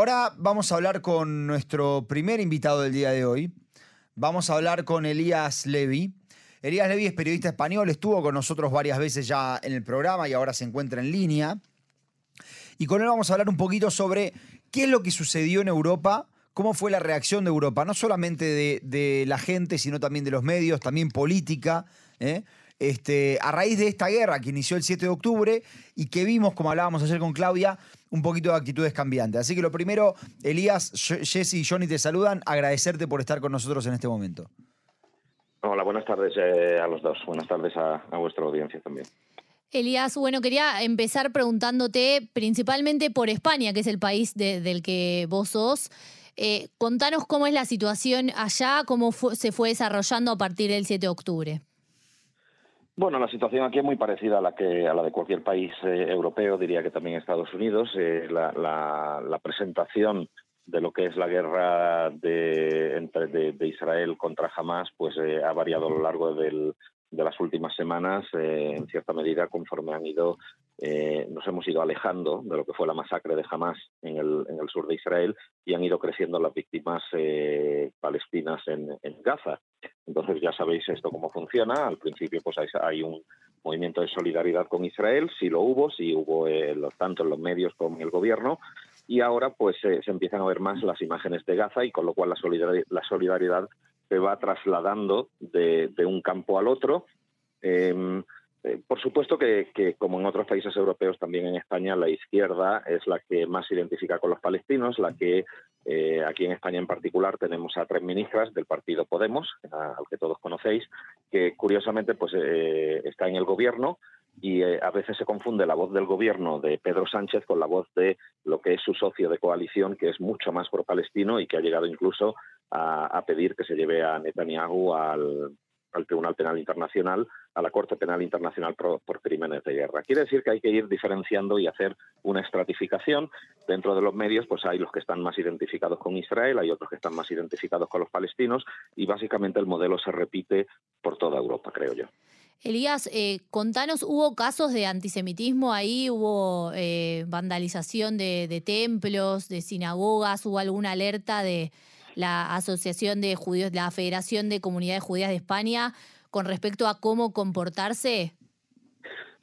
Ahora vamos a hablar con nuestro primer invitado del día de hoy. Vamos a hablar con Elías Levy. Elías Levy es periodista español, estuvo con nosotros varias veces ya en el programa y ahora se encuentra en línea. Y con él vamos a hablar un poquito sobre qué es lo que sucedió en Europa, cómo fue la reacción de Europa, no solamente de, la gente, sino también de los medios, también política. ¿eh? Este, a raíz de esta guerra que inició el 7 de octubre y que vimos, como hablábamos ayer con Claudia, un poquito de actitudes cambiantes. Así que lo primero, Elías, Jesse y Johnny te saludan, agradecerte por estar con nosotros en este momento. Hola, buenas tardes eh, a los dos. Buenas tardes a, vuestra audiencia también. Elías, bueno, quería empezar preguntándote principalmente por España, que es el país del que vos sos. Eh, contanos cómo es la situación allá, cómo se fue desarrollando a partir del 7 de octubre. Bueno, la situación aquí es muy parecida a la que a la de cualquier país eh, europeo, diría que también Estados Unidos. la, presentación de lo que es la guerra de, entre, de, Israel contra Hamas, pues eh, ha variado a lo largo del, de las últimas semanas, eh, en cierta medida, conforme han ido, eh, nos hemos ido alejando de lo que fue la masacre de Hamas en el, en el sur de Israel y han ido creciendo las víctimas palestinas en, en, Gaza. Entonces ya sabéis esto cómo funciona. Al principio pues hay, un movimiento de solidaridad con Israel, sí lo hubo, sí hubo tanto en los medios como en el gobierno, y ahora pues se empiezan a ver más las imágenes de Gaza y con lo cual la solidaridad, la solidaridad se va trasladando de, un campo al otro. Em, eh, por supuesto que, como en otros países europeos, también en España, la izquierda es la que más se identifica con los palestinos, la que eh, aquí en España en particular tenemos a tres ministras del partido Podemos, al que todos conocéis, que curiosamente pues eh, está en el gobierno, y eh, a veces se confunde la voz del gobierno de Pedro Sánchez con la voz de lo que es su socio de coalición, que es mucho más pro-palestino y que ha llegado incluso a, pedir que se lleve a Netanyahu al, Tribunal Penal Internacional, a la Corte Penal Internacional por, crímenes de guerra. Quiere decir que hay que ir diferenciando y hacer una estratificación. Dentro de los medios, pues hay los que están más identificados con Israel, hay otros que están más identificados con los palestinos y básicamente el modelo se repite por toda Europa, creo yo. Elías, eh, contanos, ¿hubo casos de antisemitismo ahí? ¿Hubo eh, vandalización de, templos, de sinagogas? ¿Hubo alguna alerta de la Asociación de Judíos, la Federación de Comunidades Judías de España con respecto a cómo comportarse?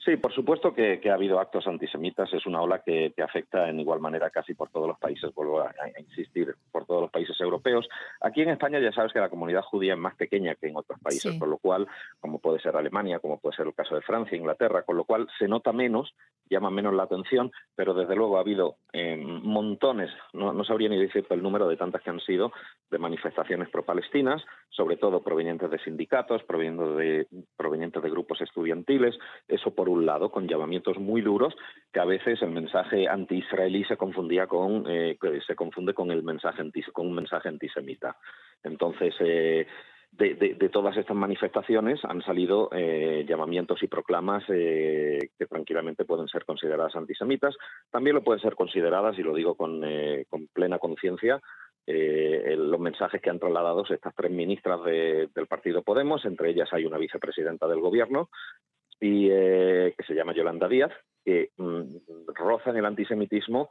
Sí, por supuesto que, ha habido actos antisemitas. Es una ola que, afecta en igual manera casi por todos los países, vuelvo a, insistir, por todos los países europeos. Aquí en España ya sabes que la comunidad judía es más pequeña que en otros países, por lo cual, como puede ser Alemania, como puede ser el caso de Francia, Inglaterra, con lo cual se nota menos, llama menos la atención, pero desde luego ha habido eh, montones, no, no, sabría ni decirte el número de tantas que han sido, de manifestaciones pro-palestinas, sobre todo provenientes de sindicatos, provenientes de, provenientes de grupos estudiantiles, eso por un lado, con llamamientos muy duros, que a veces el mensaje anti-israelí se confundía con, eh, se confunde con el mensaje con un mensaje antisemita. Entonces, eh, de, todas estas manifestaciones han salido eh, llamamientos y proclamas que tranquilamente pueden ser consideradas antisemitas. También lo pueden ser consideradas, y lo digo con, con plena conciencia, los mensajes que han trasladado estas tres ministras del partido Podemos, entre ellas hay una vicepresidenta del gobierno, y eh, que se llama Yolanda Díaz, que mm, rozan el antisemitismo,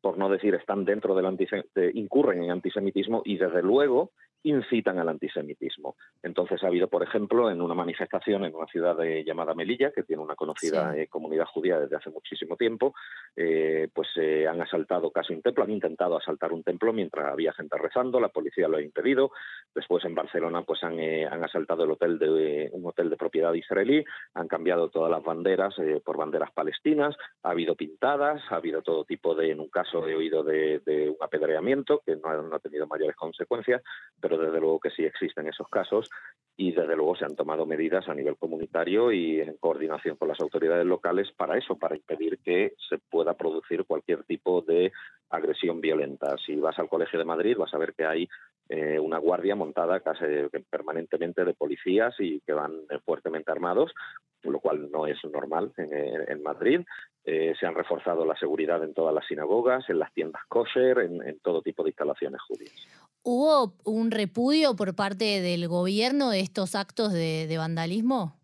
por no decir están dentro del antisemitismo, incurren en antisemitismo y desde luego incitan al antisemitismo. Entonces ha habido, por ejemplo, en una manifestación en una ciudad llamada Melilla, que tiene una conocida eh, comunidad judía desde hace muchísimo tiempo, eh, pues eh, han asaltado casi un templo, han intentado asaltar un templo mientras había gente rezando, la policía lo ha impedido. Después en Barcelona pues han, han asaltado el hotel de un hotel de propiedad israelí, han cambiado todas las banderas por banderas palestinas, ha habido pintadas, ha habido todo tipo de, en un caso he oído de, un apedreamiento que no no ha tenido mayores consecuencias, pero desde luego que sí existen esos casos y desde luego se han tomado medidas a nivel comunitario y en coordinación con las autoridades locales para eso, para impedir que se pueda producir cualquier tipo de agresión violenta. Si vas al Colegio de Madrid vas a ver que hay eh, una guardia montada casi permanentemente de policías y que van fuertemente armados, lo cual no es normal en, Madrid. Eh, se han reforzado la seguridad en todas las sinagogas, en las tiendas kosher, en todo tipo de instalaciones judías. ¿Hubo un repudio por parte del gobierno de estos actos de, vandalismo?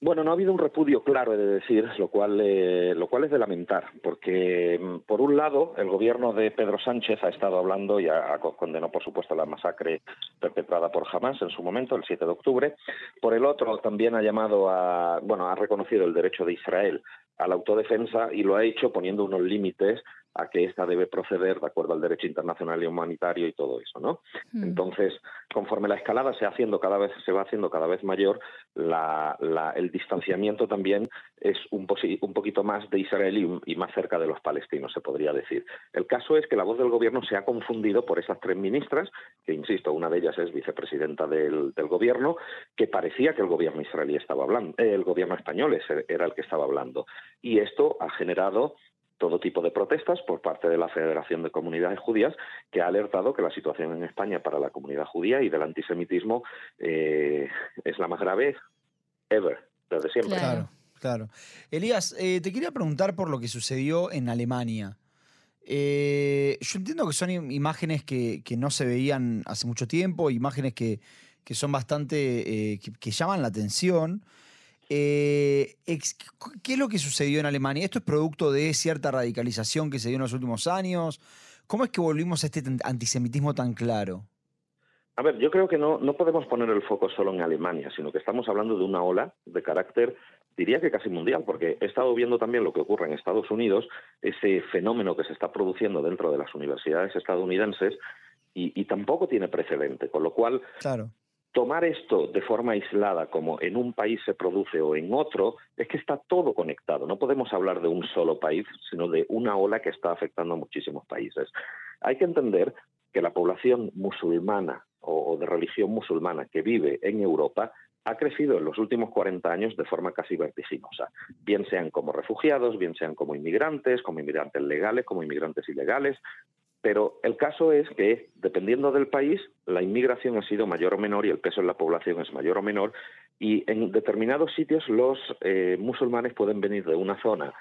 Bueno, no ha habido un repudio claro, he de decir, lo cual, eh, lo cual es de lamentar, porque mm, por un lado el gobierno de Pedro Sánchez ha estado hablando y ha, condenado, por supuesto, la masacre perpetrada por Hamas en su momento, el 7 de octubre. Por el otro, también ha llamado a, bueno, ha reconocido el derecho de Israel a la autodefensa y lo ha hecho poniendo unos límites a que ésta debe proceder de acuerdo al derecho internacional y humanitario y todo eso, ¿no? Hmm. Entonces, conforme la escalada se, haciendo cada vez, se va haciendo cada vez mayor, el distanciamiento también es un, un poquito más de Israel y, más cerca de los palestinos, se podría decir. El caso es que la voz del gobierno se ha confundido por esas tres ministras, que insisto, una de ellas es vicepresidenta del, gobierno, que parecía que el gobierno israelí estaba hablando, eh, el gobierno español era el que estaba hablando. Y esto ha generado todo tipo de protestas por parte de la Federación de Comunidades Judías, que ha alertado que la situación en España para la comunidad judía y del antisemitismo eh, es la más grave ever, desde siempre. Claro, claro. Elías, eh, te quería preguntar por lo que sucedió en Alemania. Eh, yo entiendo que son imágenes que, no se veían hace mucho tiempo, imágenes que, son bastante, que llaman la atención. Eh, ¿Qué es lo que sucedió en Alemania? ¿Esto es producto de cierta radicalización que se dio en los últimos años? ¿Cómo es que volvimos a este antisemitismo tan claro? A ver, yo creo que no, no podemos poner el foco solo en Alemania, sino que estamos hablando de una ola de carácter, diría que casi mundial, porque he estado viendo también lo que ocurre en Estados Unidos, ese fenómeno que se está produciendo dentro de las universidades estadounidenses, y, y tampoco tiene precedente, con lo cual claro tomar esto de forma aislada, como en un país se produce o en otro, es que está todo conectado. No podemos hablar de un solo país, sino de una ola que está afectando a muchísimos países. Hay que entender que la población musulmana o de religión musulmana que vive en Europa ha crecido en los últimos 40 años de forma casi vertiginosa, bien sean como refugiados, bien sean como inmigrantes, como inmigrantes legales, como inmigrantes ilegales, pero el caso es que, dependiendo del país, la inmigración ha sido mayor o menor y el peso en la población es mayor o menor. Y en determinados sitios los eh, musulmanes pueden venir de una zona,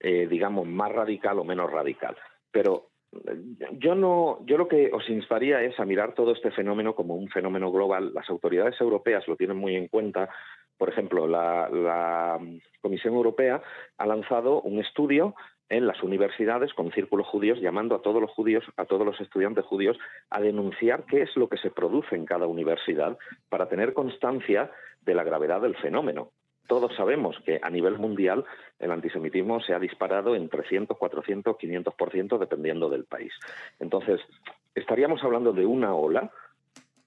eh, digamos, más radical o menos radical. Pero eh, yo no, yo lo que os instaría es a mirar todo este fenómeno como un fenómeno global. Las autoridades europeas lo tienen muy en cuenta. Por ejemplo, la Comisión Europea ha lanzado un estudio en las universidades con círculos judíos llamando a todos los judíos, a todos los estudiantes judíos a denunciar qué es lo que se produce en cada universidad para tener constancia de la gravedad del fenómeno. Todos sabemos que a nivel mundial el antisemitismo se ha disparado en 300, 400, 500% dependiendo del país. Entonces, estaríamos hablando de una ola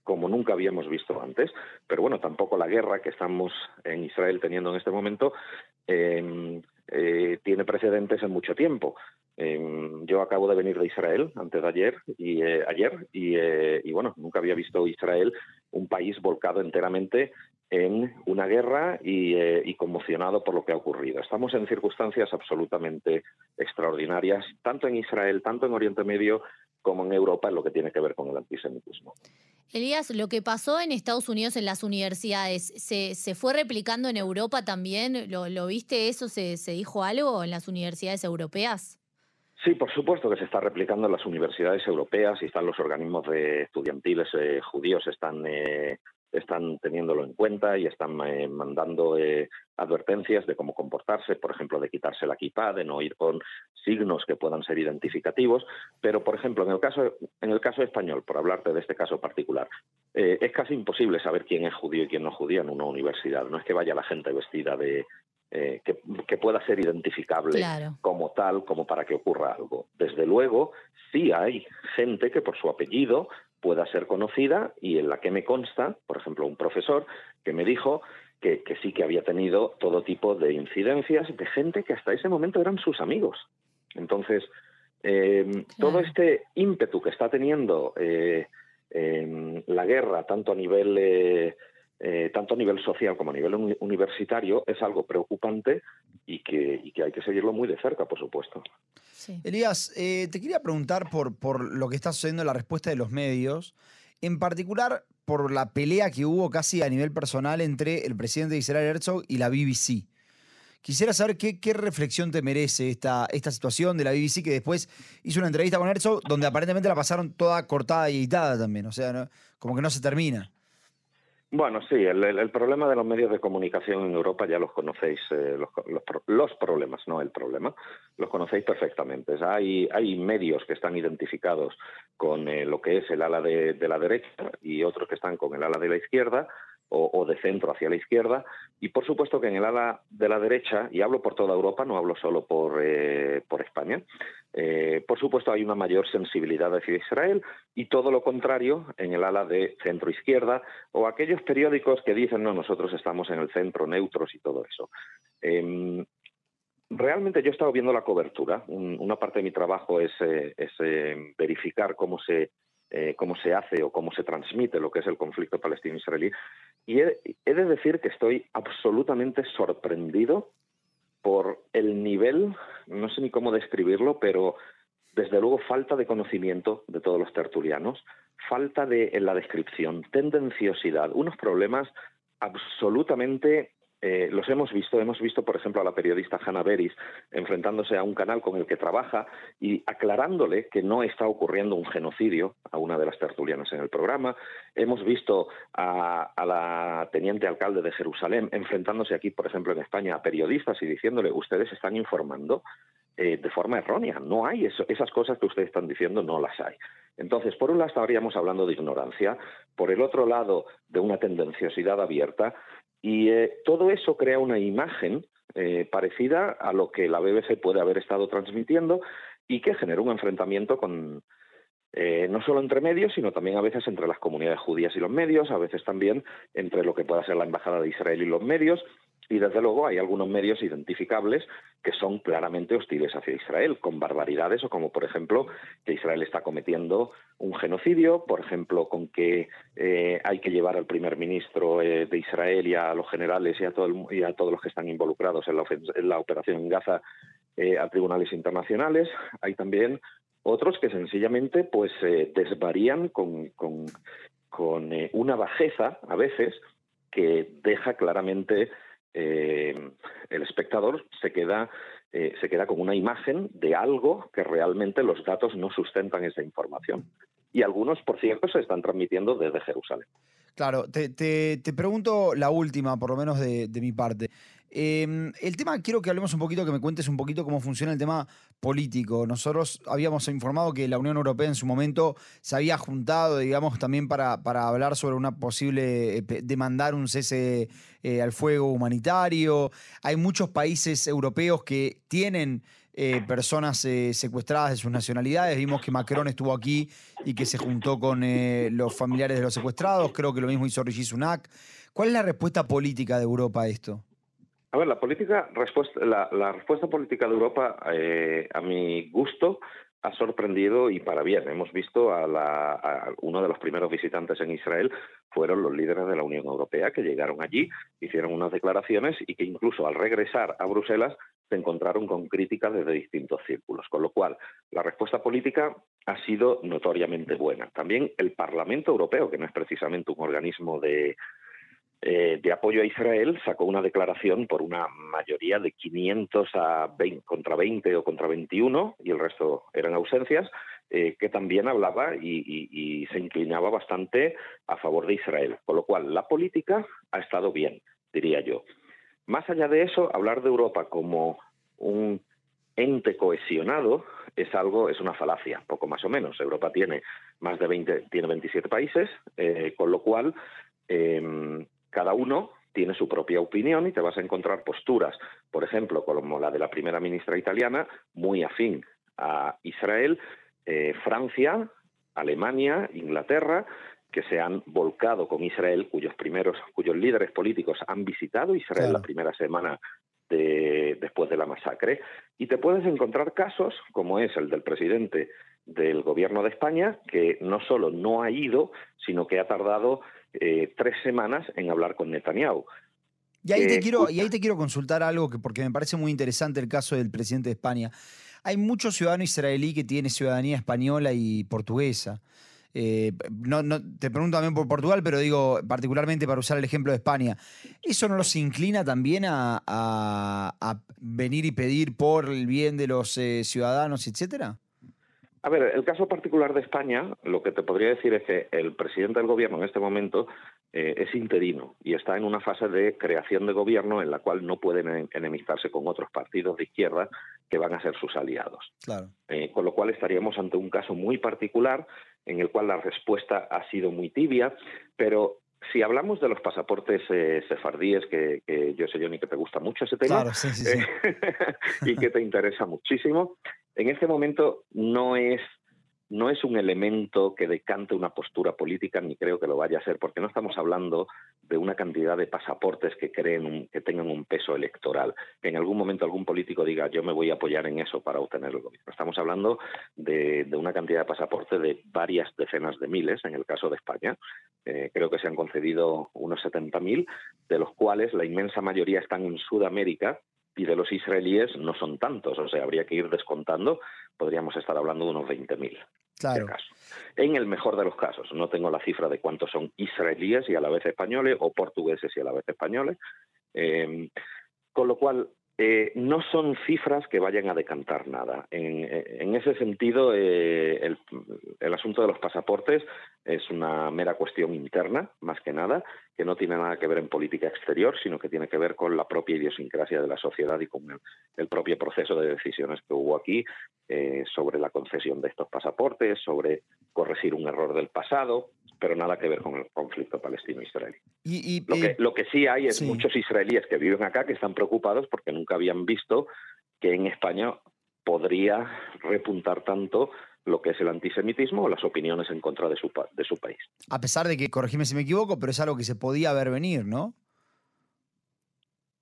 como nunca habíamos visto antes, pero bueno, tampoco la guerra que estamos en Israel teniendo en este momento eh, eh, tiene precedentes en mucho tiempo. Em, yo acabo de venir de Israel antes de ayer y eh, ayer eh, y, bueno nunca había visto Israel un país volcado enteramente en una guerra y, y, conmocionado por lo que ha ocurrido. Estamos en circunstancias absolutamente extraordinarias, tanto en Israel, tanto en Oriente Medio, como en Europa en lo que tiene que ver con el antisemitismo. Elías, lo que pasó en Estados Unidos en las universidades, ¿se, se fue replicando en Europa también? ¿Lo, viste eso? ¿Se, ¿Se, dijo algo en las universidades europeas? Sí, por supuesto que se está replicando en las universidades europeas y están los organismos de estudiantiles eh, judíos, están eh, están teniéndolo en cuenta y están eh, mandando eh, advertencias de cómo comportarse, por ejemplo, de quitarse la kippah, de no ir con signos que puedan ser identificativos. Pero, por ejemplo, en el caso, en el caso español, por hablarte de este caso particular, eh, es casi imposible saber quién es judío y quién no es judío en una universidad. No es que vaya la gente vestida de, que, pueda ser identificable como tal, como para que ocurra algo. Desde luego, sí hay gente que por su apellido pueda ser conocida y en la que me consta, por ejemplo, un profesor que me dijo que, sí que había tenido todo tipo de incidencias de gente que hasta ese momento eran sus amigos. Entonces, em, todo este ímpetu que está teniendo eh, em, la guerra, tanto a nivel eh, tanto a nivel social como a nivel universitario, es algo preocupante y que, y que hay que seguirlo muy de cerca, por supuesto. Elías, eh, te quería preguntar por, por lo que está sucediendo en la respuesta de los medios, en particular por la pelea que hubo casi a nivel personal entre el presidente de Israel Herzog y la BBC. Quisiera saber qué, qué, reflexión te merece esta, esta situación de la BBC que después hizo una entrevista con Herzog donde aparentemente la pasaron toda cortada y editada también, o sea, como que no se termina. Bueno, sí, el, problema de los medios de comunicación en Europa ya los conocéis, eh, los, problemas, no el problema, los conocéis perfectamente. Hay, hay medios que están identificados con eh, lo que es el ala de, la derecha y otros que están con el ala de la izquierda o, de centro hacia la izquierda. Y por supuesto que en el ala de la derecha, y hablo por toda Europa, no hablo solo por, eh, por España, eh, por supuesto hay una mayor sensibilidad hacia Israel y todo lo contrario en el ala de centro izquierda o aquellos periódicos que dicen no, nosotros estamos en el centro, neutros y todo eso. Em, realmente yo he estado viendo la cobertura. una parte de mi trabajo es, eh, em, verificar cómo se cómo se hace o cómo se transmite lo que es el conflicto palestino-israelí. Y he, de decir que estoy absolutamente sorprendido por el nivel, no sé ni cómo describirlo, pero desde luego falta de conocimiento de todos los tertulianos, falta de en la descripción, tendenciosidad, unos problemas absolutamente eh, los hemos visto, hemos visto, por ejemplo, a la periodista Hannah Beris enfrentándose a un canal con el que trabaja y aclarándole que no está ocurriendo un genocidio a una de las tertulianas en el programa. Hemos visto a, la teniente alcalde de Jerusalén enfrentándose aquí, por ejemplo, en España, a periodistas y diciéndole, ustedes están informando eh, de forma errónea. No hay esas cosas que ustedes están diciendo, no las hay. Entonces, por un lado estaríamos hablando de ignorancia, por el otro lado de una tendenciosidad abierta y eh, todo eso crea una imagen eh, parecida a lo que la BBC puede haber estado transmitiendo y que genera un enfrentamiento con, eh, no solo entre medios, sino también a veces entre las comunidades judías y los medios, a veces también entre lo que pueda ser la Embajada de Israel y los medios, y desde luego hay algunos medios identificables que son claramente hostiles hacia Israel, con barbaridades o como por ejemplo que Israel está cometiendo un genocidio, por ejemplo con que eh, hay que llevar al primer ministro eh, de Israel y a los generales y a, todo y a todos los que están involucrados en la, operación en Gaza eh, a tribunales internacionales. Hay también otros que sencillamente pues desvarían con, con una bajeza a veces que deja claramente eh, el espectador se queda, eh, se queda con una imagen de algo que realmente los datos no sustentan esa información. Y algunos, por cierto, se están transmitiendo desde Jerusalén. Claro, te, te, pregunto la última, por lo menos de, mi parte. Em, el tema, quiero que hablemos un poquito, que me cuentes un poquito cómo funciona el tema político. Nosotros habíamos informado que la Unión Europea en su momento se había juntado, digamos, también para, hablar sobre una posible, eh, demandar un cese eh, al fuego humanitario. Hay muchos países europeos que tienen eh, personas secuestradas de sus nacionalidades. Vimos que Macron estuvo aquí y que se juntó con los familiares de los secuestrados. Creo que lo mismo hizo Rishi Sunak. ¿Cuál es la respuesta política de Europa a esto? A ver, la política, respuesta, la, respuesta política de Europa, a mi gusto, ha sorprendido y para bien. Hemos visto a, a, uno de los primeros visitantes en Israel fueron los líderes de la Unión Europea que llegaron allí, hicieron unas declaraciones y que incluso al regresar a Bruselas se encontraron con críticas desde distintos círculos, con lo cual la respuesta política ha sido notoriamente buena. También el Parlamento Europeo, que no es precisamente un organismo de, eh, de apoyo a Israel, sacó una declaración por una mayoría de 500 a 20, contra 20 o contra 21, y el resto eran ausencias, eh, que también hablaba y, se inclinaba bastante a favor de Israel. Con lo cual, la política ha estado bien, diría yo. Más allá de eso, hablar de Europa como un ente cohesionado es algo, es una falacia, poco más o menos. Europa tiene más de 20, tiene 27 países, eh, con lo cual em, cada uno tiene su propia opinión y te vas a encontrar posturas, por ejemplo, como la de la primera ministra italiana, muy afín a Israel, eh, Francia, Alemania, Inglaterra, que se han volcado con Israel, cuyos primeros, cuyos líderes políticos han visitado Israel la primera semana de, después de la masacre, y te puedes encontrar casos, como es el del presidente del gobierno de España, que no solo no ha ido, sino que ha tardado eh, tres semanas en hablar con Netanyahu. Y ahí, te quiero, y ahí te quiero consultar algo que porque me parece muy interesante el caso del presidente de España. Hay muchos ciudadanos israelí que tienen ciudadanía española y portuguesa. Eh, no, te pregunto también por Portugal, pero digo particularmente para usar el ejemplo de España. ¿Eso no los inclina también a, venir y pedir por el bien de los eh, ciudadanos, etcétera? A ver, el caso particular de España, lo que te podría decir es que el presidente del gobierno en este momento eh, es interino y está en una fase de creación de gobierno en la cual no pueden enemistarse con otros partidos de izquierda que van a ser sus aliados. Claro. Eh, con lo cual estaríamos ante un caso muy particular en el cual la respuesta ha sido muy tibia, pero si hablamos de los pasaportes eh, sefardíes, que, yo sé, Johnny, que te gusta mucho ese tema y que te interesa muchísimo, en este momento no es no es un elemento que decante una postura política, ni creo que lo vaya a ser, porque no estamos hablando de una cantidad de pasaportes que creen que tengan un peso electoral. Que en algún momento algún político diga yo me voy a apoyar en eso para obtener el gobierno. Estamos hablando de, una cantidad de pasaportes de varias decenas de miles, en el caso de España. Eh, creo que se han concedido unos 70.000, de los cuales la inmensa mayoría están en Sudamérica y de los israelíes no son tantos, o sea, habría que ir descontando, podríamos estar hablando de unos 20.000. Claro. En el mejor de los casos, no tengo la cifra de cuántos son israelíes y a la vez españoles o portugueses y a la vez españoles, eh, con lo cual eh, no son cifras que vayan a decantar nada. En, ese sentido, eh, el, asunto de los pasaportes es una mera cuestión interna, más que nada, que no tiene nada que ver en política exterior, sino que tiene que ver con la propia idiosincrasia de la sociedad y con el, propio proceso de decisiones que hubo aquí eh, sobre la concesión de estos pasaportes, sobre corregir un error del pasado, pero nada que ver con el conflicto palestino-israelí. Y, lo, que, sí hay es muchos israelíes que viven acá que están preocupados porque nunca habían visto que en España podría repuntar tanto lo que es el antisemitismo o las opiniones en contra de su, de su país. A pesar de que, corregime si me equivoco, pero es algo que se podía ver venir, ¿no?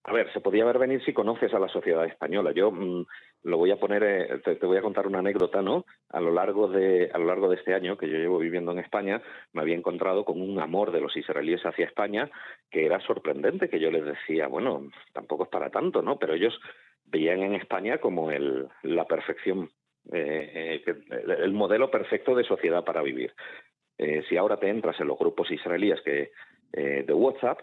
A ver, se podía ver venir si conoces a la sociedad española. Yo mm, lo voy a poner, eh, te, voy a contar una anécdota, ¿no? A lo largo de a lo largo de este año que yo llevo viviendo en España, me había encontrado con un amor de los israelíes hacia España que era sorprendente, que yo les decía, bueno, tampoco es para tanto, ¿no? Pero ellos veían en España como el, la perfección, eh, eh, el modelo perfecto de sociedad para vivir. si ahora te entras en los grupos israelíes que de WhatsApp,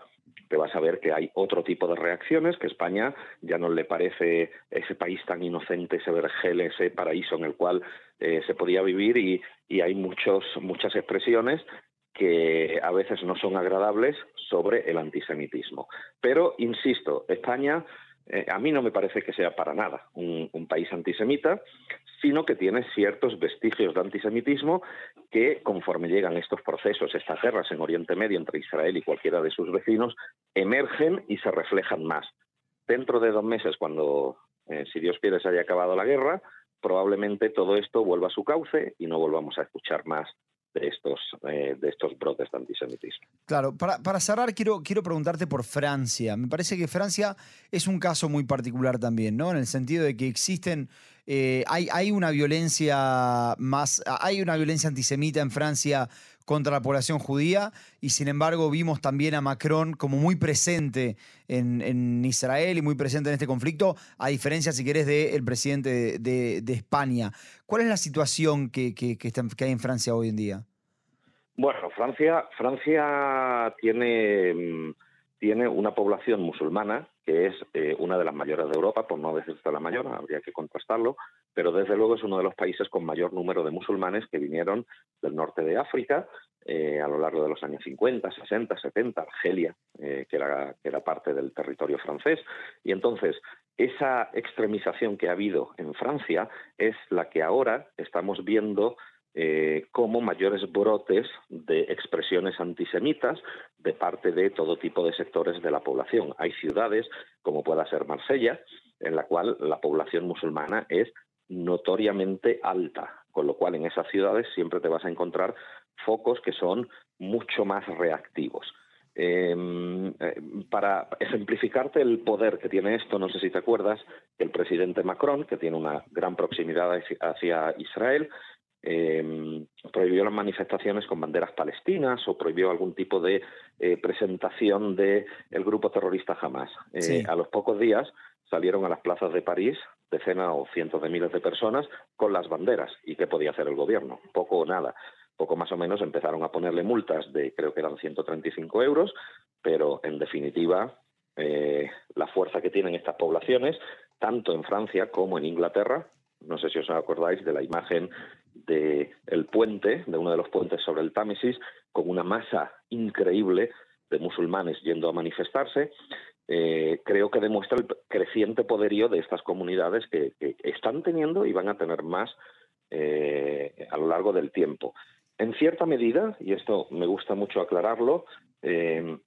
te vas a ver que hay otro tipo de reacciones, que España ya no le parece ese país tan inocente, ese vergel, ese paraíso en el cual eh, se podía vivir y, hay muchos, muchas expresiones que a veces no son agradables sobre el antisemitismo. Pero, insisto, España eh, a mí no me parece que sea para nada un, país antisemita, sino que tiene ciertos vestigios de antisemitismo que, conforme llegan estos procesos, estas guerras en Oriente Medio entre Israel y cualquiera de sus vecinos, emergen y se reflejan más. Dentro de dos meses, cuando, eh, si Dios quiere, se haya acabado la guerra, probablemente todo esto vuelva a su cauce y no volvamos a escuchar más de estos, eh, de estos brotes de antisemitismo. Claro, para, cerrar quiero, quiero preguntarte por Francia. Me parece que Francia es un caso muy particular también, ¿no? En el sentido de que existen, eh, hay, una violencia más, hay una violencia antisemita en Francia contra la población judía y sin embargo vimos también a Macron como muy presente en, Israel y muy presente en este conflicto, a diferencia, si querés, del presidente de, España. ¿Cuál es la situación que, que, hay en Francia hoy en día? Bueno, Francia, Francia tiene, mm, tiene una población musulmana que es eh, una de las mayores de Europa, por no decirte la mayor, habría que contrastarlo, pero desde luego es uno de los países con mayor número de musulmanes que vinieron del norte de África eh, a lo largo de los años 50, 60, 70, Argelia, eh, que era parte del territorio francés. Y entonces, esa extremización que ha habido en Francia es la que ahora estamos viendo eh, como mayores brotes de expresiones antisemitas de parte de todo tipo de sectores de la población. Hay ciudades, como pueda ser Marsella, en la cual la población musulmana es notoriamente alta, con lo cual en esas ciudades siempre te vas a encontrar focos que son mucho más reactivos. Em, eh, para ejemplificarte el poder que tiene esto, no sé si te acuerdas, el presidente Macron, que tiene una gran proximidad hacia Israel, eh, prohibió las manifestaciones con banderas palestinas o prohibió algún tipo de eh, presentación del grupo terrorista Hamas. Eh, a los pocos días salieron a las plazas de París decenas o cientos de miles de personas con las banderas. ¿Y qué podía hacer el gobierno? Poco o nada. Poco más o menos empezaron a ponerle multas de creo que eran 135 euros, pero en definitiva eh, la fuerza que tienen estas poblaciones, tanto en Francia como en Inglaterra, no sé si os acordáis de la imagen del el puente, de uno de los puentes sobre el Támesis, con una masa increíble de musulmanes yendo a manifestarse, eh, creo que demuestra el creciente poderío de estas comunidades que, están teniendo y van a tener más eh, a lo largo del tiempo. En cierta medida, y esto me gusta mucho aclararlo, eh,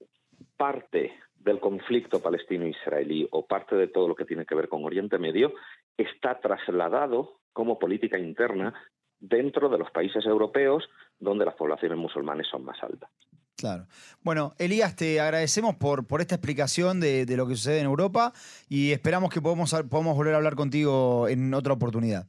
parte del conflicto palestino-israelí o parte de todo lo que tiene que ver con Oriente Medio está trasladado como política interna dentro de los países europeos donde las poblaciones musulmanes son más altas. Claro. Bueno, Elías, te agradecemos por, por esta explicación de, lo que sucede en Europa y esperamos que podamos, podamos volver a hablar contigo en otra oportunidad.